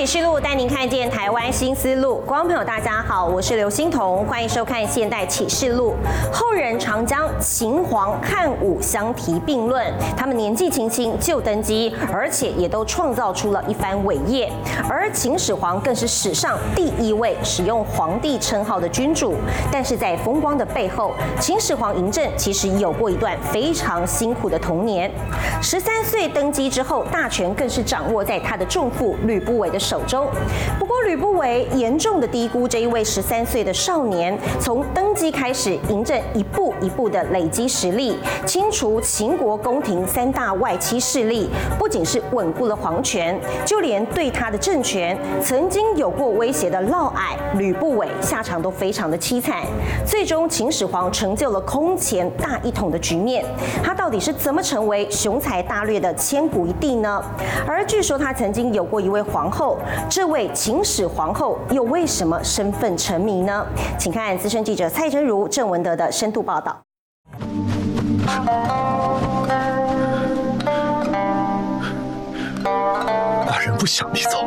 启示录带您看见台湾新思路。观众朋友，大家好，我是刘欣彤，欢迎收看《现代启示录》。后人常将秦皇汉武相提并论，他们年纪轻轻就登基，而且也都创造出了一番伟业。而秦始皇更是史上第一位使用皇帝称号的君主。但是在风光的背后，秦始皇嬴政其实有过一段非常辛苦的童年。十三岁登基之后，大权更是掌握在他的重父吕不韦的手中。不过，吕不韦严重的低估这一位十三岁的少年。从登基开始，嬴政一步一步的累积实力，清除秦国宫廷三大外戚势力，不仅是稳固了皇权，就连对他的政权曾经有过威胁的嫪毐吕不韦，下场都非常的凄惨。最终，秦始皇成就了空前大一统的局面。他到底是怎么成为雄才大略的千古一帝呢？而据说他曾经有过一位皇后，这位秦始皇后又为什么身份成谜呢？请看资深记者蔡真如、郑文德的深度报道。寡人不想你走。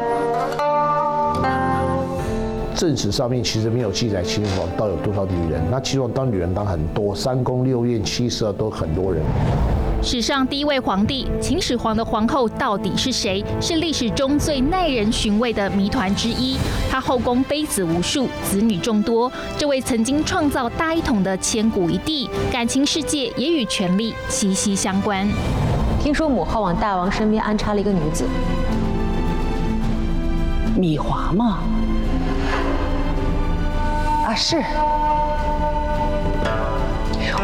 正史上面其实没有记载秦始皇到底有多少女人，那秦始皇当女人当很多，三宫六院七十二都很多人。史上第一位皇帝秦始皇的皇后到底是谁？是历史中最耐人寻味的谜团之一。他后宫妃子无数，子女众多。这位曾经创造大一统的千古一帝，感情世界也与权力息息相关。听说母后往大王身边安插了一个女子，米华吗？啊，是，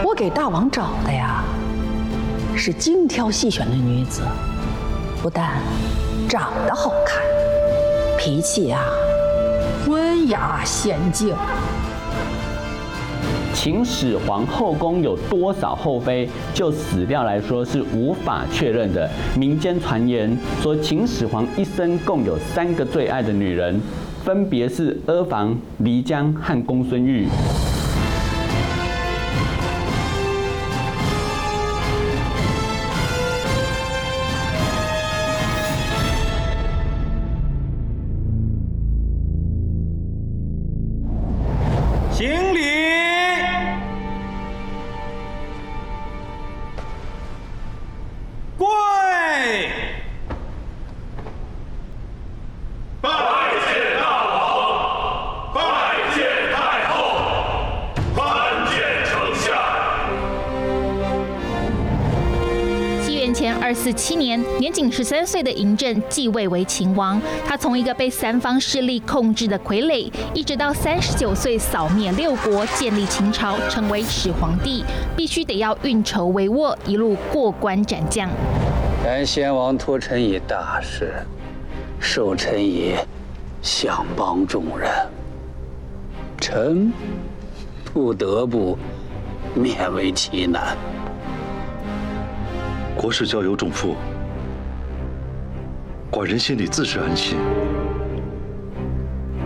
我给大王找的呀。是精挑细选的女子，不但长得好看，脾气啊温雅娴静。秦始皇后宫有多少后妃？就史料来说是无法确认的。民间传言说，秦始皇一生共有三个最爱的女人，分别是阿房、漓江和公孙玉。二四七年，年仅十三岁的嬴政继位为秦王。他从一个被三方势力控制的傀儡，一直到三十九岁扫灭六国，建立秦朝，成为始皇帝，必须得要运筹帷幄，一路过关斩将。但先王托臣以大事，受臣以相帮众人，臣不得不勉为其难。国事交由重负，寡人心里自是安心。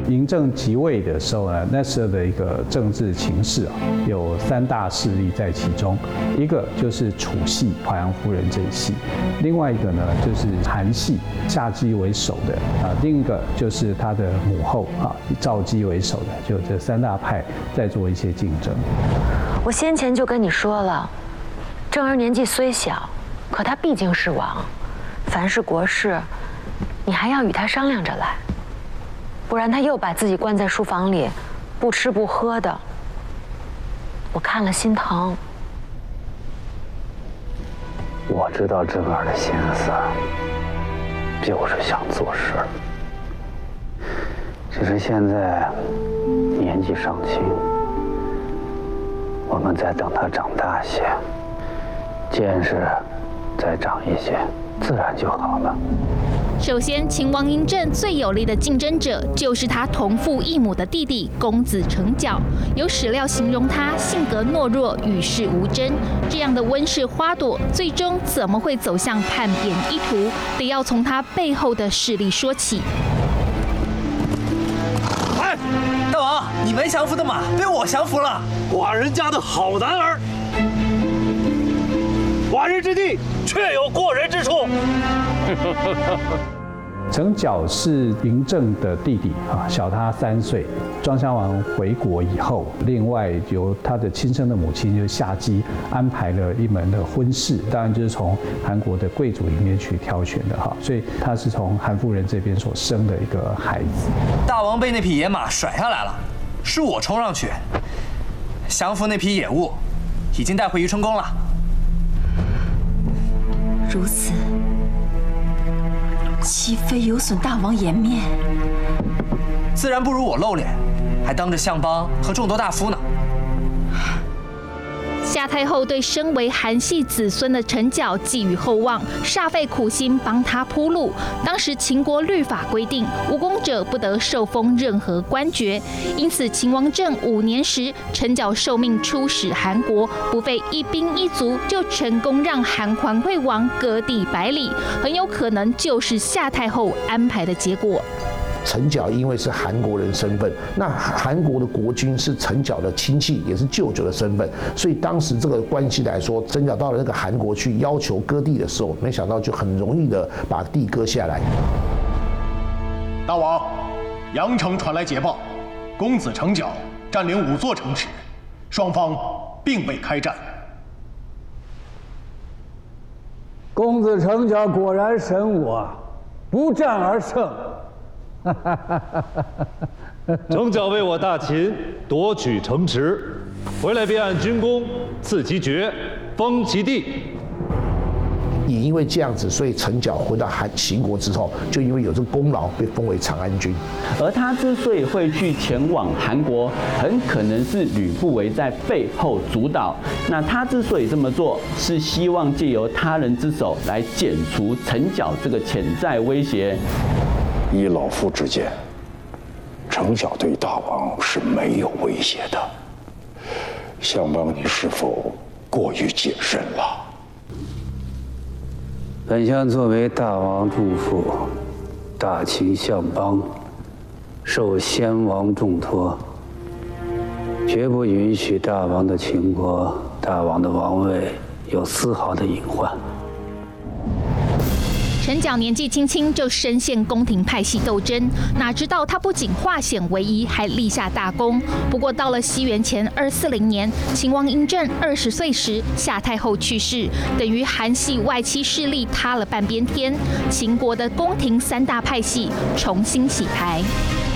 嬴政即位的时候呢，那时候的一个政治情势啊，有三大势力在其中，一个就是楚系淮阳夫人这一系，另外一个呢就是韩系夏姬为首的啊，另一个就是他的母后啊，以赵姬为首的，就这三大派在做一些竞争。我先前就跟你说了，政儿年纪虽小。可他毕竟是王，凡是国事，你还要与他商量着来，不然他又把自己关在书房里，不吃不喝的，我看了心疼。我知道政儿的心思，就是想做事，只是现在年纪尚轻，我们再等他长大些，见识。再长一些，自然就好了。首先，秦王嬴政最有力的竞争者就是他同父异母的弟弟公子成角。有史料形容他性格懦弱、与世无争。这样的温室花朵，最终怎么会走向叛变一途？得要从他背后的势力说起。哎，大王，你们降服的马被我降服了，寡人家的好男儿。寡人之地确有过人之处。成角是嬴政的弟弟啊，小他三岁。庄襄王回国以后，另外由他的亲生的母亲就是夏姬安排了一门的婚事，当然就是从韩国的贵族里面去挑选的哈，所以他是从韩夫人这边所生的一个孩子。大王被那匹野马甩下来了，是我冲上去降服那匹野物，已经带回宜春宫了。如此，岂非有损大王颜面？自然不如我露脸，还当着相邦和众多大夫呢。夏太后对身为韩系子孙的成角寄予厚望，煞费苦心帮他铺路。当时秦国律法规定，无功者不得受封任何官爵，因此秦王政五年时，成角受命出使韩国，不费一兵一卒就成功让韩桓惠王割地百里，很有可能就是夏太后安排的结果。成角因为是韩国人身份，那韩国的国君是成角的亲戚，也是舅舅的身份，所以当时这个关系来说，成角到了那个韩国去要求割地的时候，没想到就很容易的把地割下来。大王，阳城传来捷报，公子成角占领五座城池，双方并未开战。公子成角果然神武啊，不战而胜。哈哈哈哈哈！成角为我大秦夺取城池，回来便按军功赐其爵，封其地。也因为这样子，所以陈角回到韩秦国之后，就因为有这个功劳，被封为长安君。而他之所以会去前往韩国，很可能是吕不韦在背后主导。那他之所以这么做，是希望借由他人之手来剪除陈角这个潜在威胁。依老夫之见，成角对大王是没有威胁的。相邦，你是否过于谨慎了？本相作为大王祝福，大秦相邦受先王重托，绝不允许大王的秦国、大王的王位有丝毫的隐患。陈角年纪轻轻就深陷宫廷派系斗争，哪知道他不仅化险为夷，还立下大功。不过到了西元前二四零年，秦王嬴政二十岁时，夏太后去世，等于韩系外戚势力塌了半边天，秦国的宫廷三大派系重新洗牌。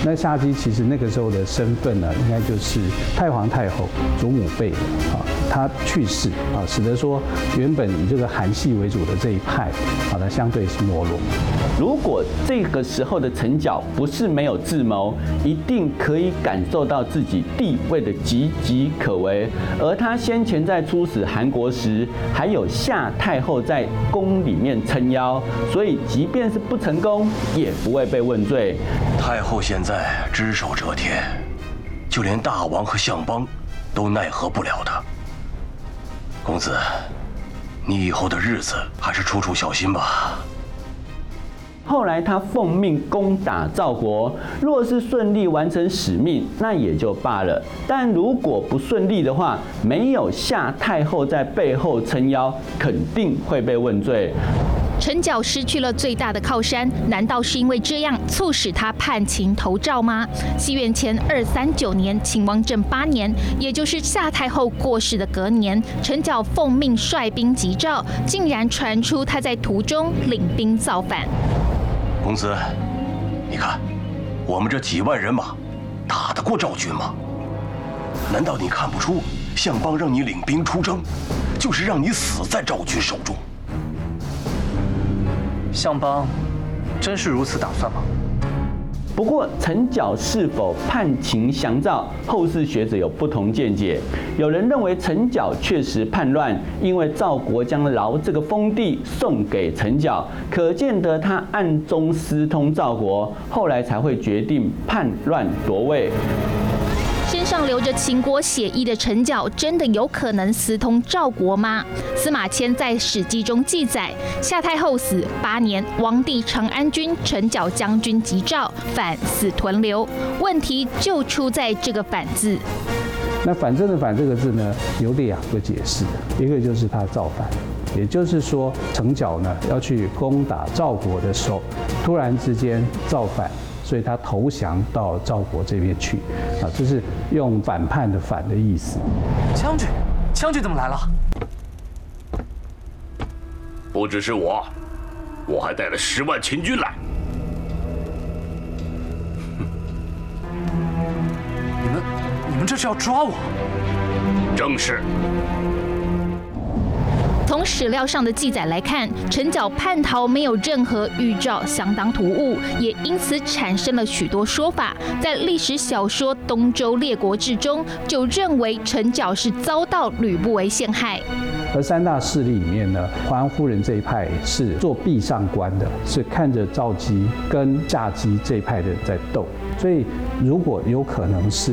那夏姬其实那个时候的身份呢，应该就是太皇太后祖母辈的啊。她去世啊，使得说原本以这个韩系为主的这一派，啊，它相对是没落。如果这个时候的成角不是没有智谋，一定可以感受到自己地位的岌岌可危。而他先前在出使韩国时，还有夏太后在宫里面撑腰，所以即便是不成功，也不会被问罪。太后现在只手遮天，就连大王和相邦都奈何不了他。公子，你以后的日子还是处处小心吧。后来他奉命攻打赵国，若是顺利完成使命，那也就罢了；但如果不顺利的话，没有夏太后在背后撑腰，肯定会被问罪。陈角失去了最大的靠山，难道是因为这样促使他叛秦投赵吗？西元前二三九年，秦王政八年，也就是夏太后过世的隔年，陈角奉命率兵击赵，竟然传出他在途中领兵造反。公子，你看，我们这几万人马，打得过赵军吗？难道你看不出，相邦让你领兵出征，就是让你死在赵军手中？相邦，真是如此打算吗？不过，陈角是否叛秦降赵，后世学者有不同见解。有人认为陈角确实叛乱，因为赵国将饶这个封地送给陈角，可见得他暗中私通赵国，后来才会决定叛乱夺位。身上流着秦国血液的陈角，真的有可能私通赵国吗？司马迁在《史记》中记载，夏太后死八年，王弟长安君陈角将军击赵，反死屯留。问题就出在这个“反”字。那“反正”的“反”这个字呢，有两个解释，一个就是他造反。也就是说，成角呢要去攻打赵国的时候，突然之间造反，所以他投降到赵国这边去，啊，这是用反叛的反的意思。将军，将军怎么来了？不只是我，我还带了十万秦军来。你们，你们这是要抓我？正是。从史料上的记载来看，陈角叛逃没有任何预兆，相当突兀，也因此产生了许多说法。在历史小说《东周列国志》中，就认为陈角是遭到吕不韦陷害。而三大势力里面呢，淮阳夫人这一派是做壁上观的，是看着赵姬跟夏姬这一派的人在斗。所以，如果有可能是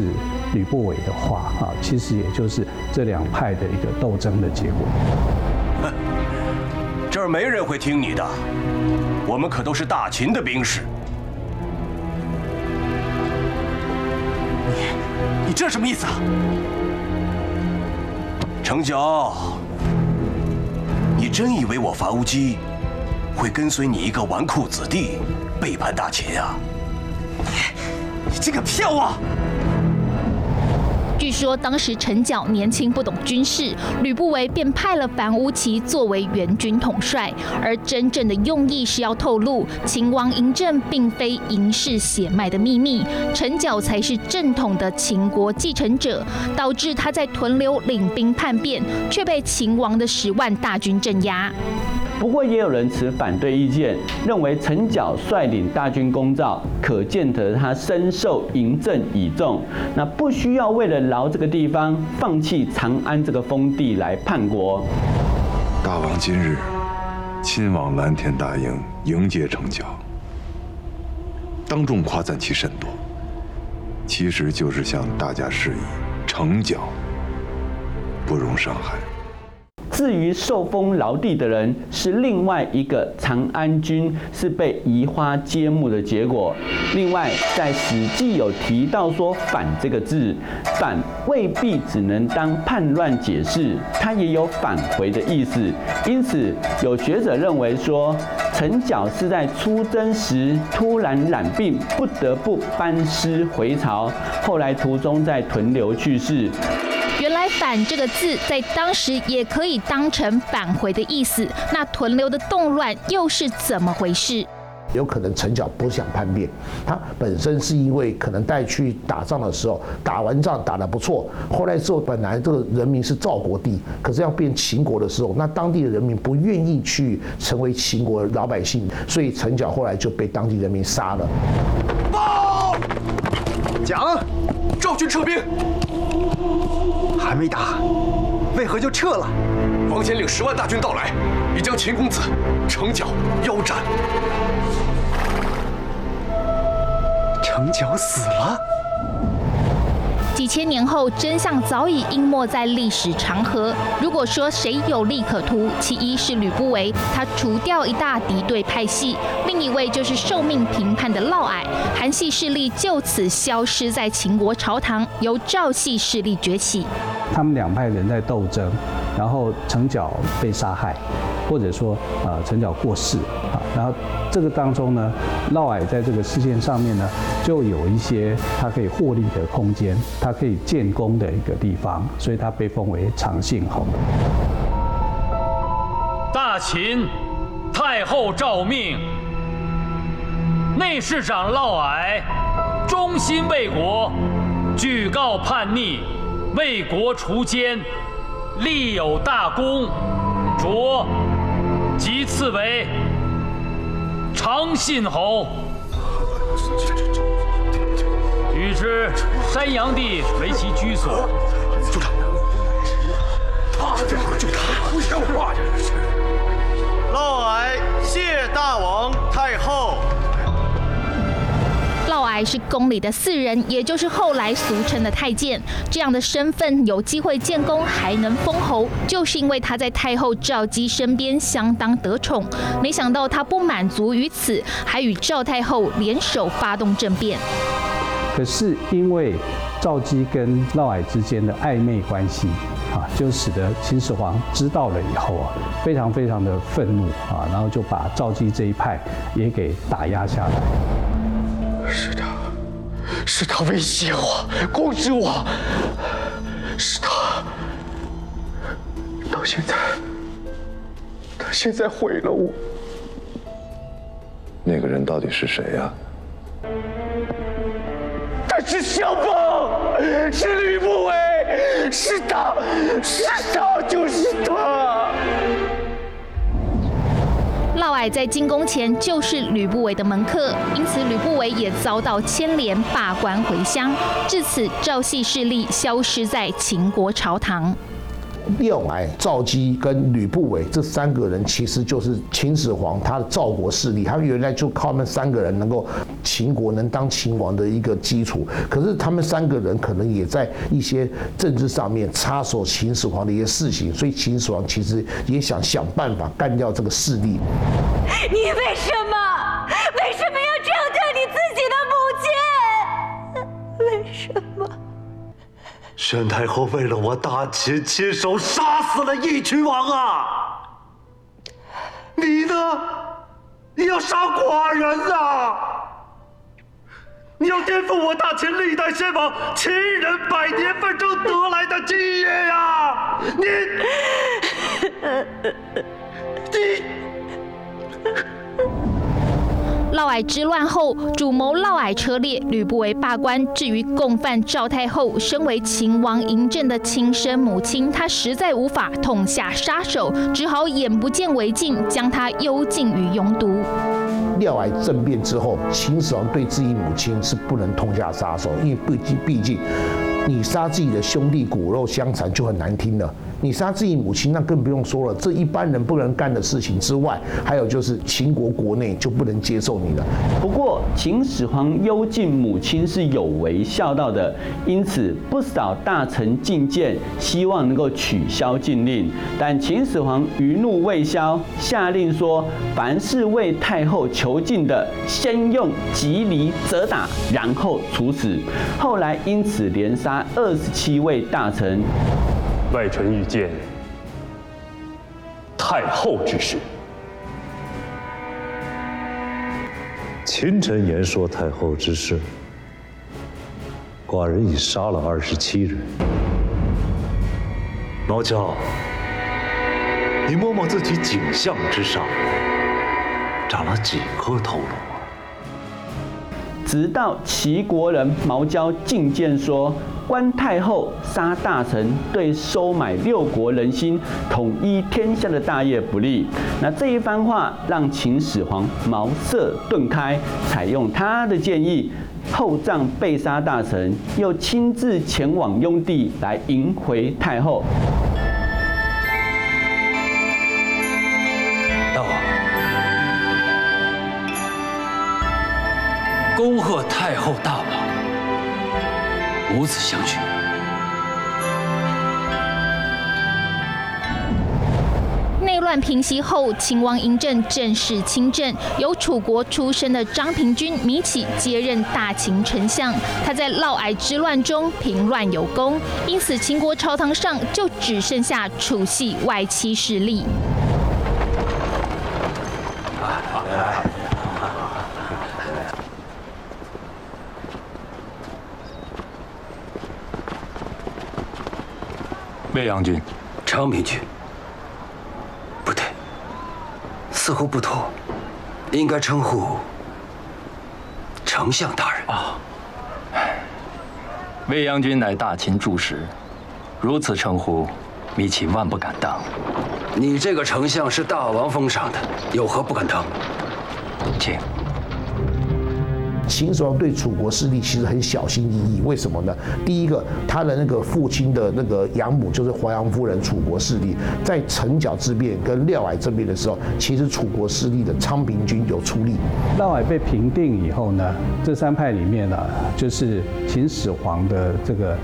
吕不韦的话，啊，其实也就是这两派的一个斗争的结果。这儿没人会听你的，我们可都是大秦的兵士。你，你这什么意思啊？程九，你真以为我樊无机会跟随你一个纨绔子弟背叛大秦啊？你，你这个骗我！据说当时陈角年轻不懂军事，吕不韦便派了樊於期作为援军统帅，而真正的用意是要透露秦王嬴政并非嬴氏血脉的秘密，陈角才是正统的秦国继承者，导致他在屯留领兵叛变，却被秦王的十万大军镇压。不过也有人持反对意见，认为陈角率领大军攻赵，可见得他深受嬴政倚重，那不需要为了饶这个地方，放弃长安这个封地来叛国。大王今日亲往蓝田大营迎接成角，当众夸赞其甚多，其实就是向大家示意，成角不容伤害。至于受封饶地的人，是另外一个长安君，是被移花接木的结果。另外，在《史记》有提到说“反”这个字，“反”未必只能当叛乱解释，它也有返回的意思。因此，有学者认为说，陈角是在出征时突然染病，不得不班师回朝，后来途中在屯留去世。原来“反”这个字在当时也可以当成返回的意思。那屯留的动乱又是怎么回事？有可能陈角不想叛变，他本身是因为可能带去打仗的时候，打完仗打得不错，后来之后本来这个人民是赵国地，可是要变秦国的时候，那当地的人民不愿意去成为秦国的老百姓，所以陈角后来就被当地人民杀了。报，讲，赵军撤兵。还没打，为何就撤了？王翦领十万大军到来，已将秦公子成角腰斩。成角死了。几千年后，真相早已淹没在历史长河。如果说谁有利可图，其一是吕不韦，他除掉一大敌对派系；另一位就是受命平叛的嫪毐，韩系势力就此消失在秦国朝堂，由赵系势力崛起。他们两派人在斗争，然后成角被杀害，或者说呃成角过世啊，然后这个当中呢，嫪毐在这个事件上面呢，就有一些他可以获利的空间。他可以建功的一个地方，所以他被封为长信侯。大秦太后诏命，内侍长嫪毐忠心为国，举告叛逆，为国除奸，立有大功，擢即赐为长信侯。与之山阳地为其居所。组长，他这就他不像话呀！嫪毐谢大王太后。嫪毐是宫里的四人，也就是后来俗称的太监。这样的身份有机会建功，还能封侯，就是因为他在太后赵姬身边相当得宠。没想到他不满足于此，还与赵太后联手发动政变。可是因为赵姬跟嫪毐之间的暧昧关系，啊，就使得秦始皇知道了以后啊，非常非常的愤怒啊，然后就把赵姬这一派也给打压下来。是他，是他威胁我，控制我，是他。到现在，他现在毁了我。那个人到底是谁呀？他是萧邦，是吕不韦，是他，是他，就是他。嫪毐在进宫前就是吕不韦的门客，因此吕不韦也遭到牵连，罢官回乡。至此，赵系势力消失在秦国朝堂。嫪毐、赵姬跟吕不韦这三个人，其实就是秦始皇他的赵国势力。他原来就靠他们三个人能够秦国能当秦王的一个基础。可是他们三个人可能也在一些政治上面插手秦始皇的一些事情，所以秦始皇其实也想想办法干掉这个势力。你为什么？为什么要这样对你自己的母亲？为什么？宣太后为了我大秦，亲手杀死了义渠王啊！你呢？你要杀寡人啊！你要颠覆我大秦历代先王秦人百年奋争得来的基业呀！你，你。嫪毐之乱后，主谋嫪毐车裂，吕不韦罢官。至于共犯赵太后，身为秦王嬴政的亲生母亲，她实在无法痛下杀手，只好眼不见为净，将她幽禁于雍都。嫪毐政变之后，秦始皇对自己母亲是不能痛下杀手，因为毕竟毕竟，你杀自己的兄弟骨肉相残就很难听了。你杀自己母亲，那更不用说了。这一般人不能干的事情之外，还有就是秦国国内就不能接受你了。不过，秦始皇幽禁母亲是有违孝道的，因此不少大臣进谏，希望能够取消禁令。但秦始皇余怒未消，下令说：凡是为太后求禁的，先用棘藜责打，然后处死。后来因此连杀二十七位大臣。外臣欲见太后之事。秦臣言说太后之事，寡人已杀了二十七人。老轿，你摸摸自己颈项之上，长了几颗头颅？直到齐国人毛娇进谏说。关太后杀大臣，对收买六国人心、统一天下的大业不利。那这一番话让秦始皇茅塞顿开，采用他的建议，厚葬被杀大臣，又亲自前往雍地来迎回太后。大王，恭贺太后大王。母子相许。内乱平息后，秦王嬴政正式亲政，由楚国出身的张平君米启接任大秦丞相。他在嫪毐之乱中平乱有功，因此秦国朝堂上就只剩下楚系外戚势力。未央君，昌平君，不对，似乎不妥，应该称呼丞相大人啊。未央君乃大秦柱石，如此称呼，米启万不敢当。你这个丞相是大王封赏的，有何不敢当？请。秦始皇对楚国势力其实很小心翼翼，为什么呢？第一个，他的那个父亲的那个养母就是华阳夫人，楚国势力在成角之变跟嫪毐政变的时候，其实楚国势力的昌平君有出力。嫪毐被平定以后呢，这三派里面呢，就是秦始皇的这个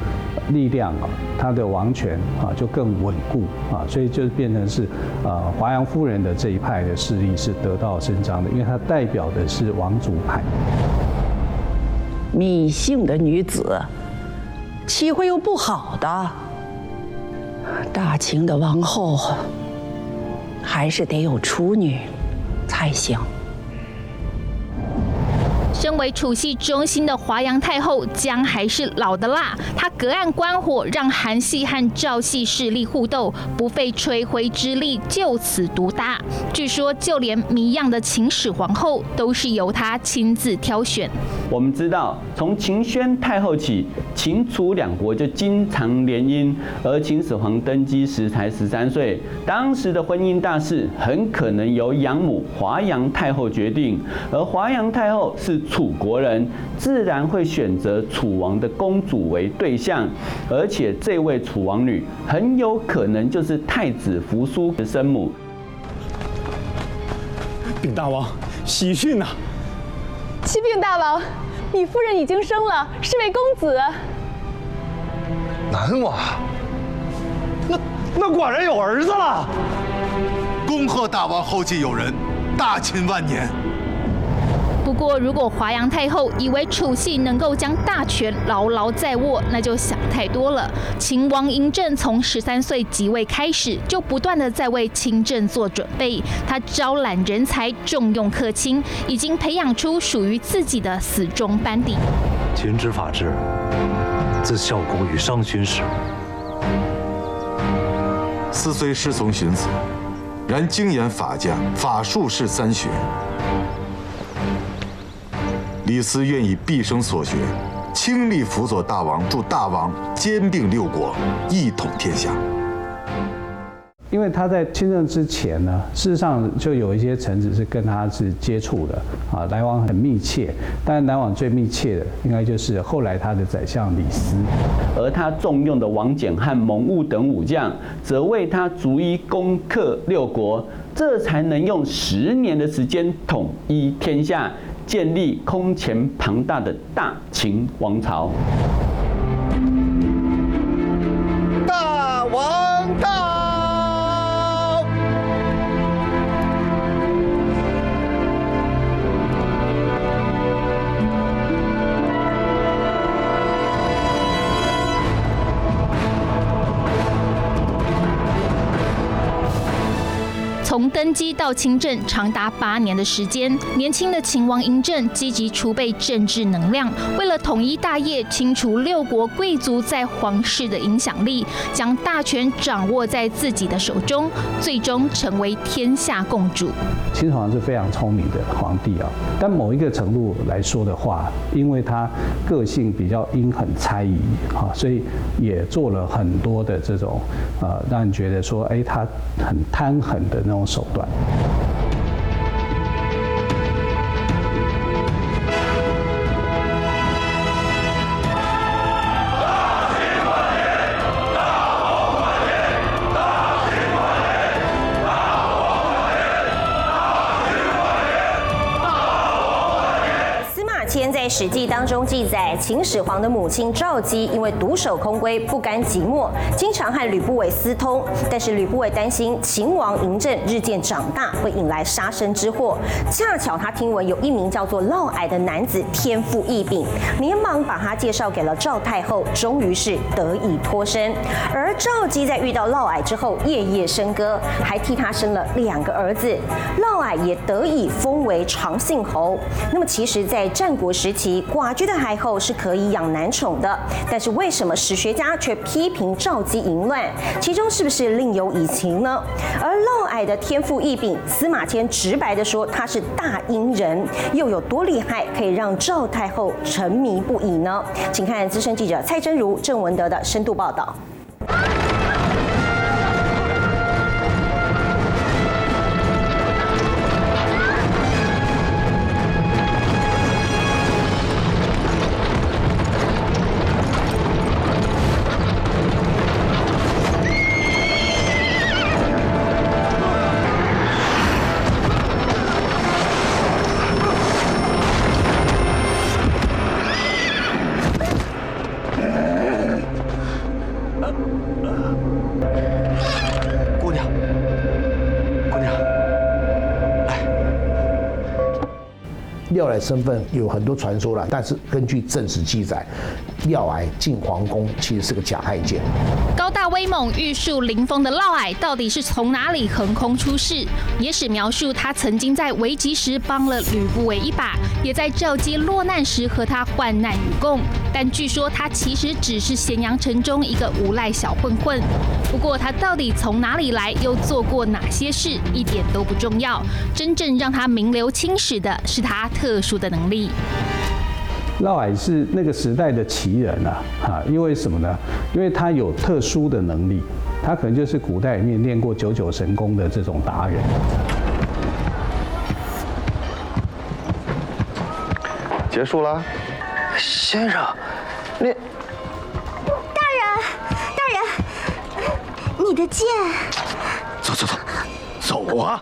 力量啊，他的王权啊就更稳固啊，所以就变成是啊华阳夫人的这一派的势力是得道伸张的，因为它代表的是王族派。芈姓的女子，岂会有不好的？大清的王后还是得有处女才行。身为处系中心的华阳太后，姜还是老的辣。她隔岸观火，让韩系和赵系势力互斗，不费吹灰之力就此独大。据说，就连谜样的秦始皇后都是由她亲自挑选。我们知道，从秦宣太后起，秦楚两国就经常联姻，而秦始皇登基时才十三岁，当时的婚姻大事很可能由养母华阳太后决定，而华阳太后是。楚国人自然会选择楚王的公主为对象，而且这位楚王女很有可能就是太子扶苏的生母。禀大王，喜讯呐！启禀大王，你夫人已经生了，是位公子。男娃，那那寡人有儿子了。恭贺大王后继有人，大秦万年。不过，如果华阳太后以为楚系能够将大权牢牢在握，那就想太多了。秦王嬴政从十三岁即位开始，就不断的在为亲政做准备。他招揽人才，重用客卿，已经培养出属于自己的死忠班底。秦之法治，自孝公与商君时，斯虽师从荀子，然精研法家，法术是三学。李斯愿以毕生所学，倾力辅佐大王，助大王兼并六国，一统天下。因为他在亲政之前呢，事实上就有一些臣子是跟他是接触的啊，来往很密切。但来往最密切的，应该就是后来他的宰相李斯。而他重用的王翦和蒙兀等武将，则为他逐一攻克六国，这才能用十年的时间统一天下。建立空前庞大的大秦王朝。从登基到亲政长达八年的时间，年轻的秦王嬴政积极储备政治能量，为了统一大业、清除六国贵族在皇室的影响力，将大权掌握在自己的手中，最终成为天下共主。秦始皇是非常聪明的皇帝啊，但某一个程度来说的话，因为他个性比较阴狠猜疑啊，所以也做了很多的这种呃，让人觉得说，哎，他很贪狠的那种。手段。在《史记》当中记载，秦始皇的母亲赵姬因为独守空闺，不甘寂寞，经常和吕不韦私通。但是吕不韦担心秦王嬴政日渐长大，会引来杀身之祸。恰巧他听闻有一名叫做嫪毐的男子天赋异禀，连忙把他介绍给了赵太后，终于是得以脱身。而赵姬在遇到嫪毐之后，夜夜笙歌，还替他生了两个儿子，嫪毐也得以封为长信侯。那么其实，在战国时期，寡居的太后是可以养男宠的，但是为什么史学家却批评赵姬淫乱？其中是不是另有隐情呢？而嫪毐的天赋异禀，司马迁直白的说他是大阴人，又有多厉害，可以让赵太后沉迷不已呢？请看资深记者蔡真如、郑文德的深度报道。身份有很多传说了，但是根据正史记载，嫪毐进皇宫其实是个假太监。威猛、玉树临风的嫪毐到底是从哪里横空出世？野史描述他曾经在危急时帮了吕不韦一把，也在赵姬落难时和他患难与共。但据说他其实只是咸阳城中一个无赖小混混。不过他到底从哪里来，又做过哪些事，一点都不重要。真正让他名留青史的是他特殊的能力。嫪毐是那个时代的奇人啊，哈，因为什么呢？因为他有特殊的能力，他可能就是古代里面练过九九神功的这种达人。结束了，先生，你大人，大人，你的剑。走走走，走啊！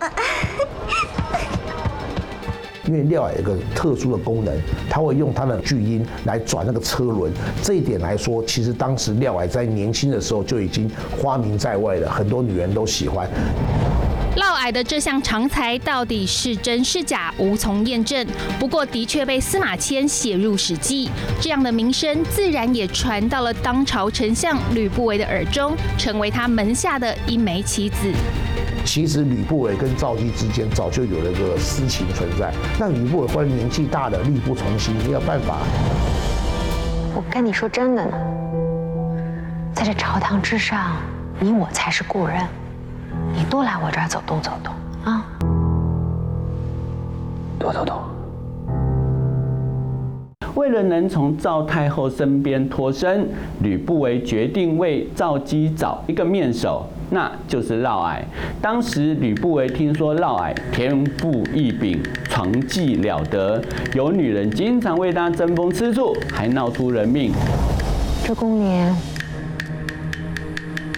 因为嫪毐有个特殊的功能，他会用他的巨鹰来转那个车轮。这一点来说，其实当时嫪毐在年轻的时候就已经花名在外了，很多女人都喜欢。嫪毐的这项长才到底是真是假，无从验证。不过，的确被司马迁写入史记，这样的名声自然也传到了当朝丞相吕不韦的耳中，成为他门下的一枚棋子。其实吕不韦跟赵姬之间早就有了个私情存在。那吕不韦忽然年纪大了，力不从心，没有办法。我跟你说真的呢，在这朝堂之上，你我才是故人。你多来我这儿走动走动啊，多走动。为了能从赵太后身边脱身，吕不韦决定为赵姬找一个面首。那就是嫪毐。当时吕不韦听说嫪毐天赋异禀，床技了得，有女人经常为他争风吃醋，还闹出人命。这宫里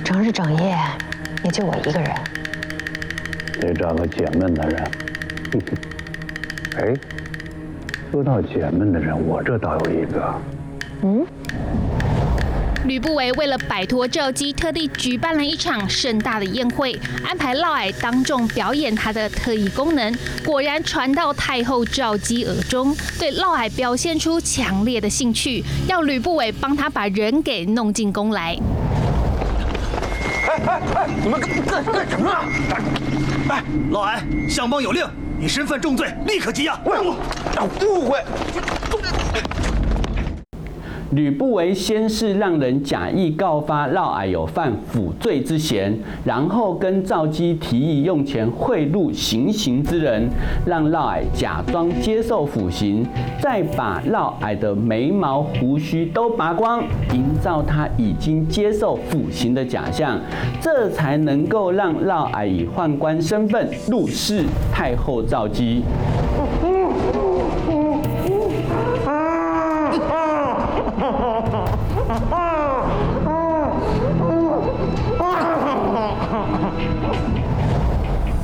整日整夜也就我一个人，得找个解闷的人。哎，说到解闷的人，我这倒有一个。嗯。吕不韦为了摆脱赵姬，特地举办了一场盛大的宴会，安排嫪毐当众表演他的特异功能。果然传到太后赵姬耳中，对嫪毐表现出强烈的兴趣，要吕不韦帮他把人给弄进宫来。哎哎哎！你们干干干什么啊？哎，嫪毐，相邦有令，你身犯重罪，立刻羁押。误误会。吕不韦先是让人假意告发嫪毐有犯抚罪之嫌，然后跟赵姬提议用钱贿赂行刑之人，让嫪毐假装接受腐刑，再把嫪毐的眉毛胡须都拔光，营造他已经接受腐刑的假象，这才能够让嫪毐以宦官身份入室太后赵姬。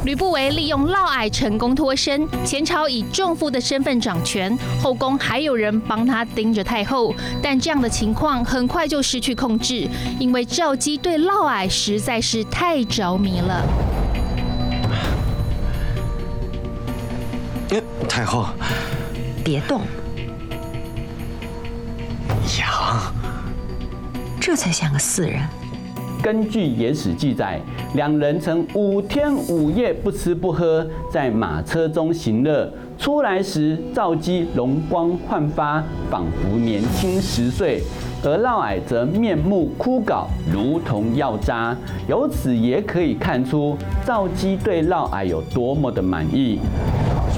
吕不韦利用嫪毐成功脱身，前朝以重父的身份掌权，后宫还有人帮他盯着太后。但这样的情况很快就失去控制，因为赵姬对嫪毐实在是太着迷了。太后，别动，痒，这才像个四人。根据野史记载，两人曾五天五夜不吃不喝，在马车中行乐。出来时，赵姬容光焕发，仿佛年轻十岁；而嫪毐则面目枯槁，如同药渣。由此也可以看出赵姬对嫪毐有多么的满意。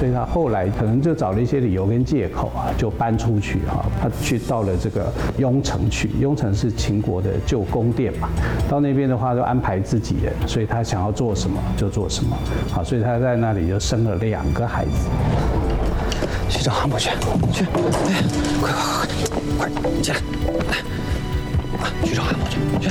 所以他后来可能就找了一些理由跟借口啊，就搬出去哈。他去到了这个雍城去，雍城是秦国的旧宫殿嘛。到那边的话，就安排自己人，所以他想要做什么就做什么。好，所以他在那里就生了两个孩子。去找韩伯去，去，哎，快快快快，快进来，来，去找韩伯去，去。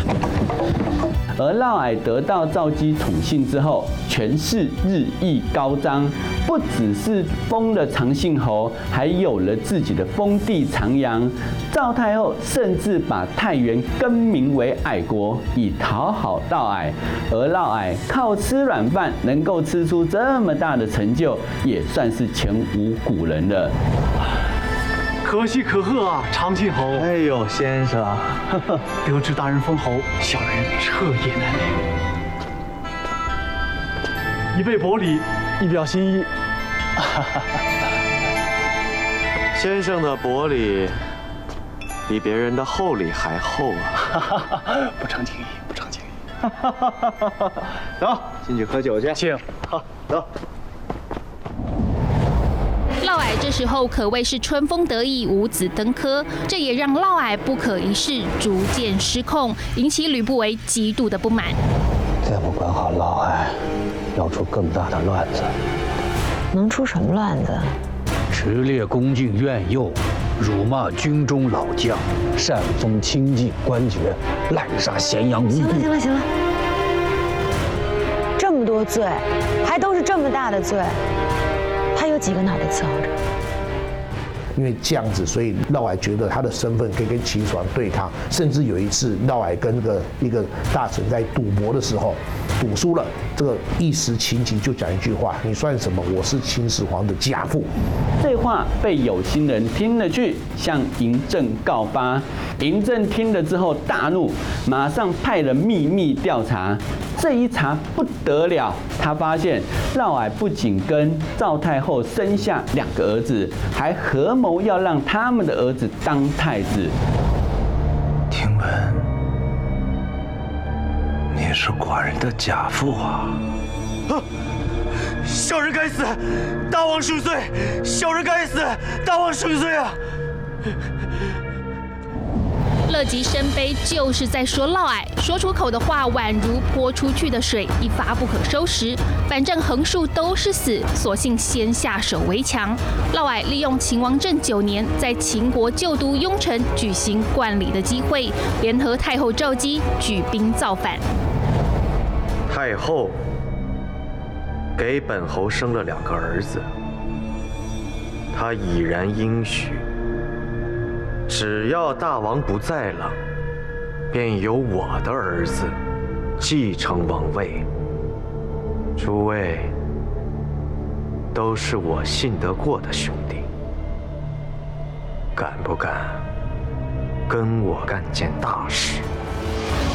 而嫪毐得到赵姬宠幸之后，权势日益高涨，不只是封了长信侯，还有了自己的封地长阳。赵太后甚至把太原更名为爱国，以讨好嫪毐。而嫪毐靠吃软饭能够吃出这么大的成就，也算是前无古人了。可喜可贺啊，长庆侯！哎呦，先生，得知大人封侯，小人彻夜难眠。一备薄礼，一表心意。先生的薄礼比别人的厚礼还厚啊！不成敬意，不成敬意。走，进去喝酒去。请。好，走。嫪毐这时候可谓是春风得意，五子登科，这也让嫪毐不可一世，逐渐失控，引起吕不韦极度的不满。再不管好嫪毐，要出更大的乱子。能出什么乱子？持猎恭敬怨囿，辱骂军中老将，擅封清禁官爵，滥杀咸阳无辜。行了行了行了，这么多罪，还都是这么大的罪。有几个脑袋伺候着？因为这样子，所以嫪毐觉得他的身份可以跟秦始皇对抗。甚至有一次，嫪毐跟那个一个大臣在赌博的时候，赌输了，这个一时情急就讲一句话：“你算什么？我是秦始皇的家父。”这话被有心人听了去，向嬴政告发。嬴政听了之后大怒，马上派人秘密调查。这一查不得了，他发现嫪毐不仅跟赵太后生下两个儿子，还合谋要让他们的儿子当太子。听闻你是寡人的假父啊！啊！小人该死，大王恕罪！小人该死，大王恕罪啊！乐极生悲，就是在说嫪毐说出口的话，宛如泼出去的水，一发不可收拾。反正横竖都是死，索性先下手为强。嫪毐利用秦王政九年在秦国旧都雍城举行冠礼的机会，联合太后赵姬举兵造反。太后给本侯生了两个儿子，他已然应许。只要大王不在了，便由我的儿子继承王位。诸位都是我信得过的兄弟，敢不敢跟我干件大事？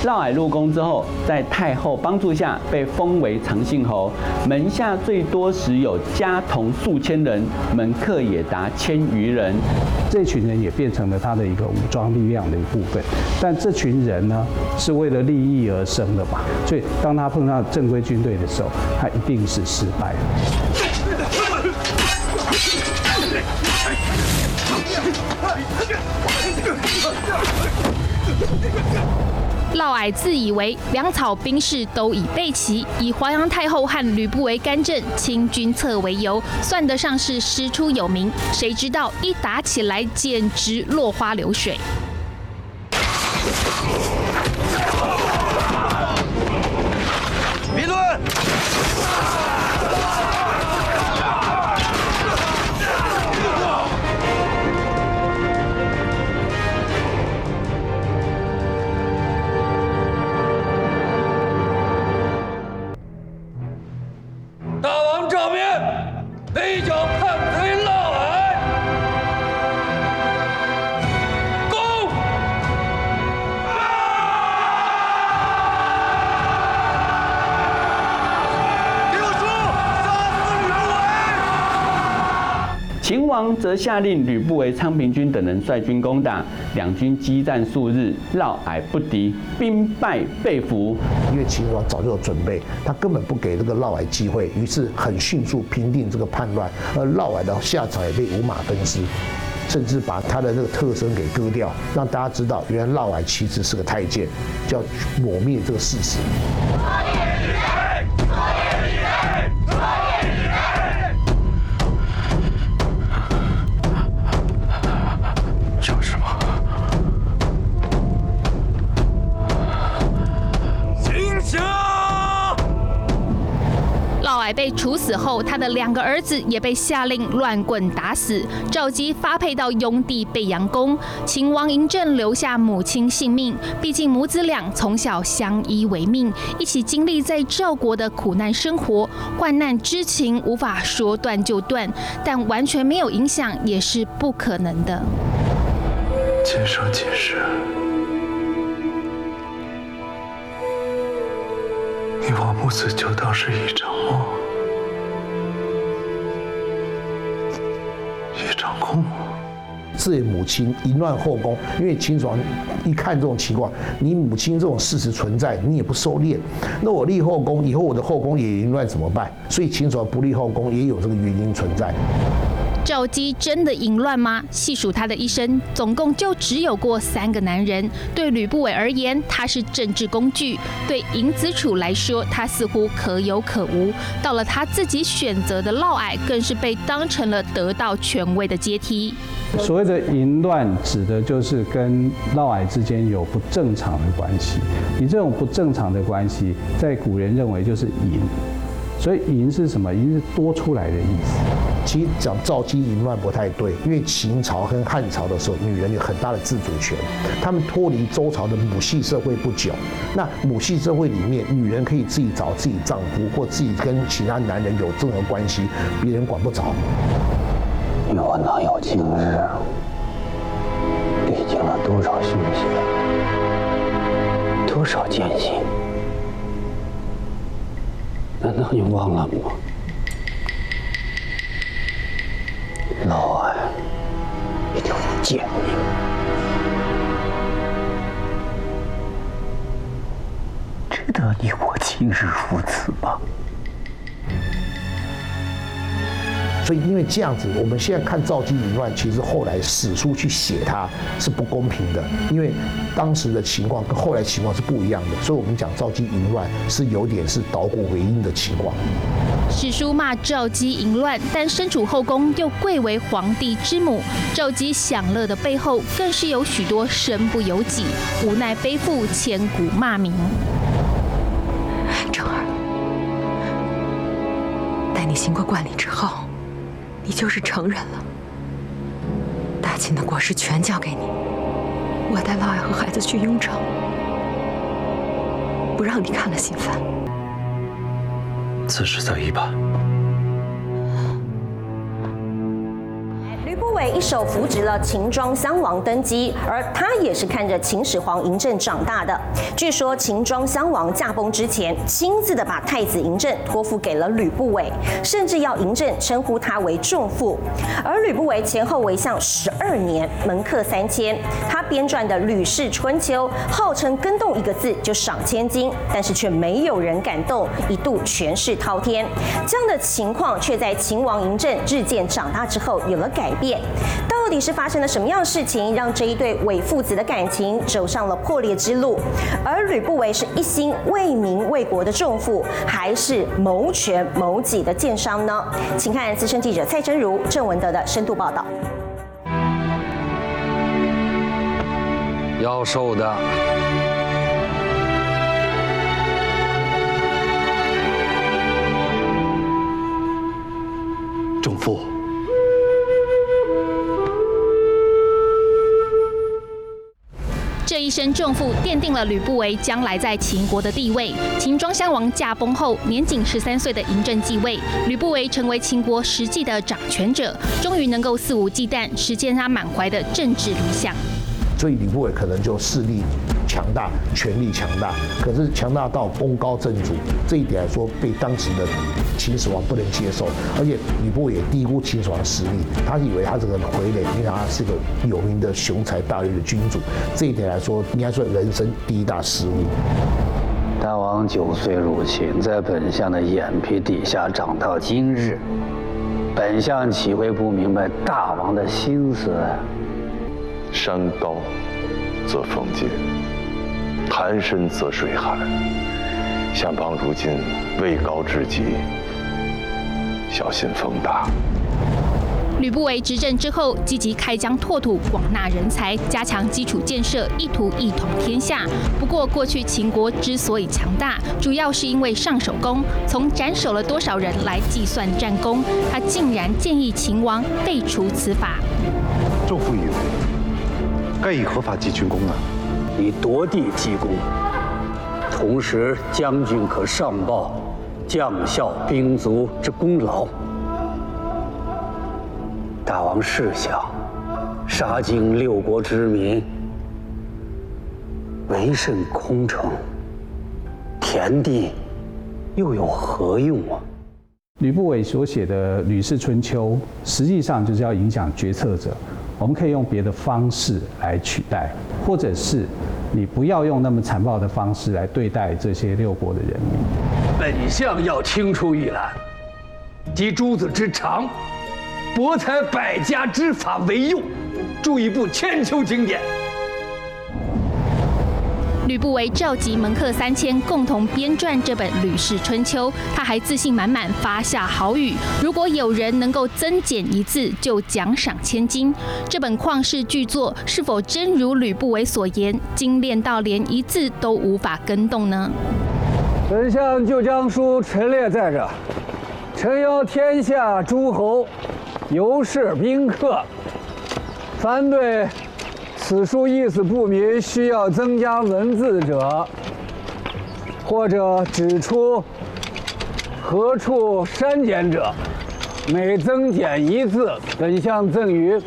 嫪毐入宫之后，在太后帮助下被封为长信侯，门下最多时有家童数千人，门客也达千余人。这群人也变成了他的一个武装力量的一部分。但这群人呢，是为了利益而生的嘛？所以当他碰到正规军队的时候，他一定是失败了。嫪毐自以为粮草兵士都已备齐，以华阳太后和吕不韦干政清君侧为由，算得上是师出有名。谁知道一打起来，简直落花流水。秦王则下令吕不韦、昌平君等人率军攻打，两军激战数日，嫪毐不敌，兵败被俘。因为秦王早就有准备，他根本不给这个嫪毐机会，于是很迅速平定这个叛乱，而嫪毐的下场也被五马分尸，甚至把他的那个特征给割掉，让大家知道，原来嫪毐其实是个太监，叫抹灭这个事实。被处死后，他的两个儿子也被下令乱棍打死。赵姬发配到雍地贝阳宫，秦王嬴政留下母亲性命。毕竟母子俩从小相依为命，一起经历在赵国的苦难生活，患难之情无法说断就断，但完全没有影响也是不可能的。今生今世，母子就当是一场梦，一场空。自己母亲淫乱后宫，因为秦始皇一看这种情况，你母亲这种事实存在，你也不收敛，那我立后宫以后，我的后宫也淫乱怎么办？所以秦始皇不立后宫也有这个原因存在。赵姬真的淫乱吗？细数他的一生，总共就只有过三个男人。对吕不韦而言，他是政治工具；对尹子楚来说，他似乎可有可无。到了他自己选择的嫪毐，更是被当成了得到权位的阶梯。所谓的淫乱，指的就是跟嫪毐之间有不正常的关系。你这种不正常的关系，在古人认为就是淫。所以淫是什么？淫是多出来的意思。其实讲赵姬淫乱不太对，因为秦朝跟汉朝的时候，女人有很大的自主权。他们脱离周朝的母系社会不久，那母系社会里面，女人可以自己找自己丈夫，或自己跟其他男人有任何关系，别人管不着。与我哪有今日？历经了多少凶险，多少艰辛。难道你忘了吗？嫪毐，一定会见你，值得你我今日如此吗？所以，因为这样子，我们现在看赵姬淫乱，其实后来史书去写它是不公平的，因为当时的情况跟后来情况是不一样的。所以我们讲赵姬淫乱是有点是倒果为因的情况。史书骂赵姬淫乱，但身处后宫又贵为皇帝之母，赵姬享乐的背后，更是有许多身不由己，无奈背负千古骂名。成儿，待你行过冠礼之后。你就是成人了，大秦的国事全交给你，我带嫪毐和孩子去雍城，不让你看了心烦。此事再议吧。一手扶植了秦庄襄王登基，而他也是看着秦始皇嬴政长大的。据说秦庄襄王驾崩之前，亲自的把太子嬴政托付给了吕不韦，甚至要嬴政称呼他为仲父。而吕不韦前后为相十二年，门客三千，他编撰的《吕氏春秋》号称跟动一个字就赏千金，但是却没有人敢动，一度权势滔天。这样的情况却在秦王嬴政日渐长大之后有了改变。到底是发生了什么样的事情，让这一对伪父子的感情走上了破裂之路？而吕不韦是一心为民为国的仲父，还是谋权谋己的奸商呢？请看资深记者蔡真如、郑文德的深度报道。要受的，仲父。身正负奠定了吕不韦将来在秦国的地位。秦庄襄王驾崩后，年仅十三岁的嬴政继位，吕不韦成为秦国实际的掌权者，终于能够肆无忌惮实现他满怀的政治理想。所以吕不韦可能就势力强大，权力强大，可是强大到功高震主这一点来说，被当时的秦始皇不能接受。而且吕布也低估秦始皇的实力，他以为他这个傀儡，因为他是个有名的雄才大略的君主，这一点来说，应该说人生第一大失误。大王九岁入秦，在本相的眼皮底下长到今日，本相岂会不明白大王的心思？山高则风急，潭深则水寒。相邦如今位高至极，小心风大。吕不韦执政之后，积极开疆拓土，广纳人才，加强基础建设，意图一统天下。不过，过去秦国之所以强大，主要是因为上首功。从斩首了多少人来计算战功，他竟然建议秦王废除此法。仲父以为。该以何法记军功呢？以夺地记功，同时将军可上报将校兵卒之功劳。大王试想，杀尽六国之民，为甚空城？田地又有何用啊？吕不韦所写的《吕氏春秋》，实际上就是要影响决策者。我们可以用别的方式来取代，或者是你不要用那么残暴的方式来对待这些六国的人民。本相要青出于蓝，集诸子之长，博采百家之法为用，着一部千秋经典。吕不韦召集门客三千，共同编撰这本《吕氏春秋》。他还自信满满发下豪语：如果有人能够增减一字，就奖赏千金。这本旷世巨作是否真如吕不韦所言，精炼到连一字都无法更动呢？本相就将书陈列在这。诚邀天下诸侯、游士宾客，凡对。此书意思不明，需要增加文字者，或者指出何处删减者，每增减一字，本相赠予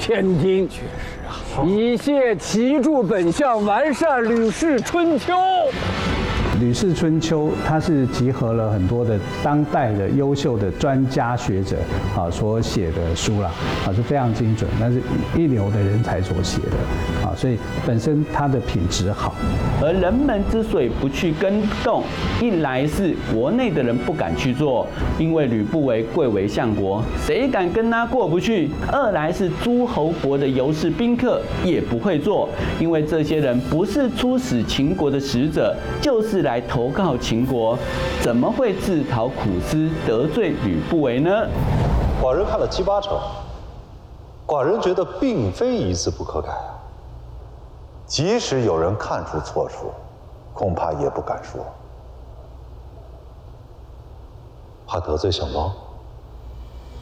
千金，以谢其助本相完善《吕氏春秋》。《吕氏春秋》它是集合了很多的当代的优秀的专家学者啊所写的书了啊，是非常精准，那是一流的人才所写的啊，所以本身它的品质好。而人们之所以不去跟动，一来是国内的人不敢去做，因为吕不韦贵为相国，谁敢跟他过不去？二来是诸侯国的游士宾客也不会做，因为这些人不是出使秦国的使者，就是来。来投靠秦国，怎么会自讨苦吃，得罪吕不韦呢？寡人看了七八成，寡人觉得并非一字不可改啊。即使有人看出错处，恐怕也不敢说，怕得罪相邦。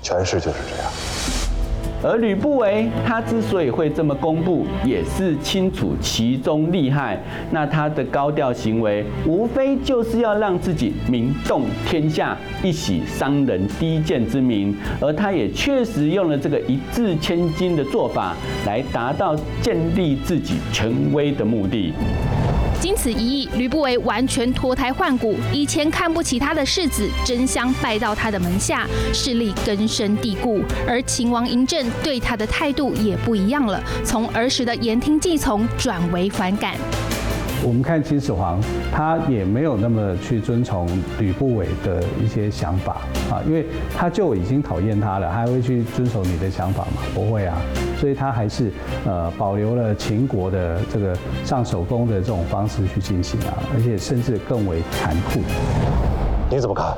权势就是这样。而吕不韦他之所以会这么公布，也是清楚其中利害。那他的高调行为，无非就是要让自己名动天下，一洗商人低贱之名。而他也确实用了这个一字千金的做法，来达到建立自己权威的目的。经此一役，吕不韦完全脱胎换骨。以前看不起他的世子，争相拜到他的门下，势力根深蒂固。而秦王嬴政对他的态度也不一样了，从儿时的言听计从转为反感。我们看秦始皇，他也没有那么去遵从吕不韦的一些想法啊，因为他就已经讨厌他了，还会去遵守你的想法吗？不会啊，所以他还是呃保留了秦国的这个上手工的这种方式去进行啊，而且甚至更为残酷。你怎么看？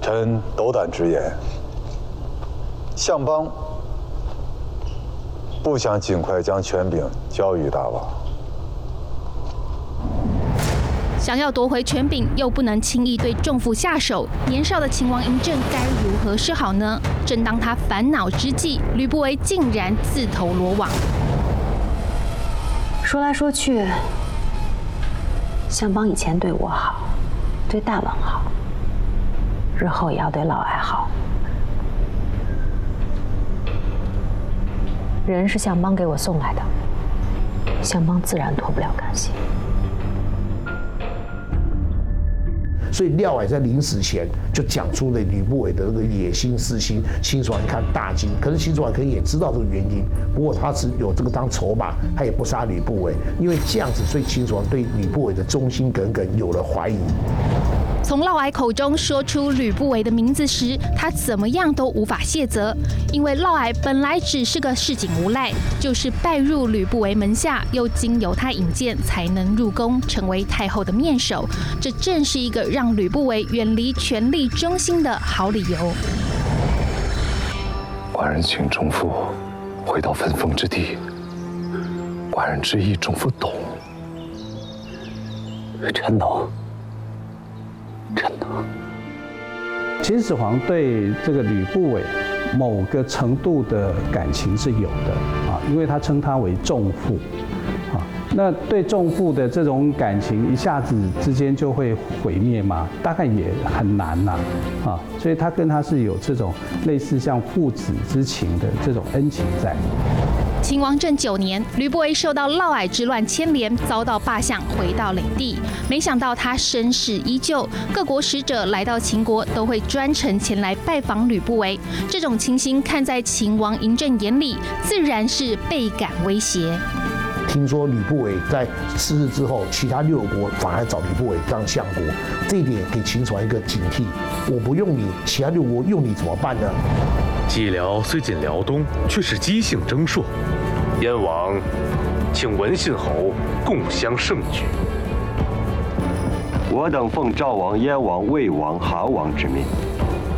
臣斗胆直言，相邦不想尽快将权柄交予大王。想要夺回权柄，又不能轻易对仲父下手，年少的秦王嬴政该如何是好呢？正当他烦恼之际，吕不韦竟然自投罗网。说来说去，相邦以前对我好，对大王好，日后也要对老爱好。人是相邦给我送来的，相邦自然脱不了干系。所以廖毐在临死前就讲出了吕不韦的那个野心私心，秦始皇一看大惊。可是秦始皇可能也知道这个原因，不过他只有这个当筹码，他也不杀吕不韦，因为这样子，所以秦始皇对吕不韦的忠心耿耿有了怀疑。从嫪毐口中说出吕不韦的名字时，他怎么样都无法卸责，因为嫪毐本来只是个市井无赖，就是拜入吕不韦门下，又经由他引荐才能入宫，成为太后的面首。这正是一个让吕不韦远离权力中心的好理由。寡人请仲父回到分封之地，寡人之意仲父懂。臣懂。臣懂，秦始皇对这个吕不韦某个程度的感情是有的啊，因为他称他为仲父啊，那对仲父的这种感情一下子之间就会毁灭吗？大概也很难呐，啊，所以他跟他是有这种类似像父子之情的这种恩情在。秦王政九年，吕不韦受到嫪毐之乱牵连，遭到罢相，回到领地。没想到他身世依旧，各国使者来到秦国，都会专程前来拜访吕不韦。这种情形看在秦王嬴政眼里，自然是倍感威胁。听说吕不韦在次日之后，其他六国反而找吕不韦当相国，这一点给秦始皇一个警惕。我不用你，其他六国用你怎么办呢？蓟辽虽仅辽东，却是姬姓征硕。燕王，请文信侯共襄盛举。我等奉赵王、燕王、魏王、韩王之命，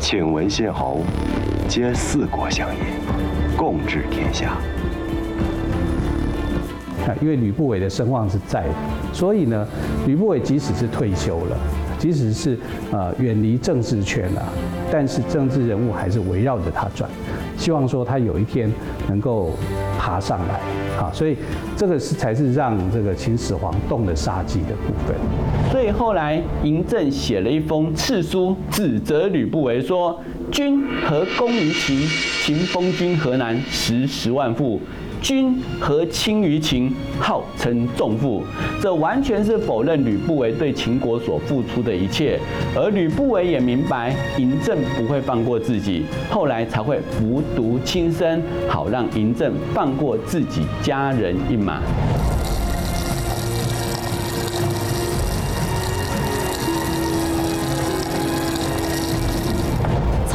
请文信侯皆四国相也，共治天下。因为吕不韦的声望是在的，所以呢，吕不韦即使是退休了，即使是呃远离政治圈了，但是政治人物还是围绕着他转，希望说他有一天能够爬上来，啊，所以这个是才是让这个秦始皇动了杀机的部分。所以后来嬴政写了一封敕书，指责吕不韦说：“君何攻于秦？秦封君河南，十十万户。”君和亲于秦，号称重父，这完全是否认吕不韦对秦国所付出的一切。而吕不韦也明白嬴政不会放过自己，后来才会服毒轻生，好让嬴政放过自己家人一马。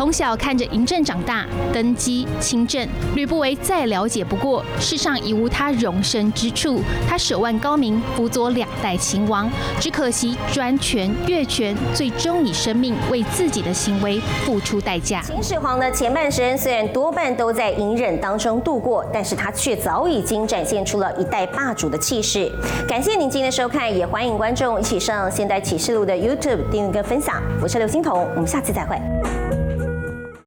从小看着嬴政长大，登基亲政，吕不韦再了解不过，世上已无他容身之处。他手腕高明，辅佐两代秦王，只可惜专权越权，最终以生命为自己的行为付出代价。秦始皇的前半生虽然多半都在隐忍当中度过，但是他却早已经展现出了一代霸主的气势。感谢您今天的收看，也欢迎观众一起上现代启示录的 YouTube 订阅跟分享。我是刘欣彤，我们下次再会。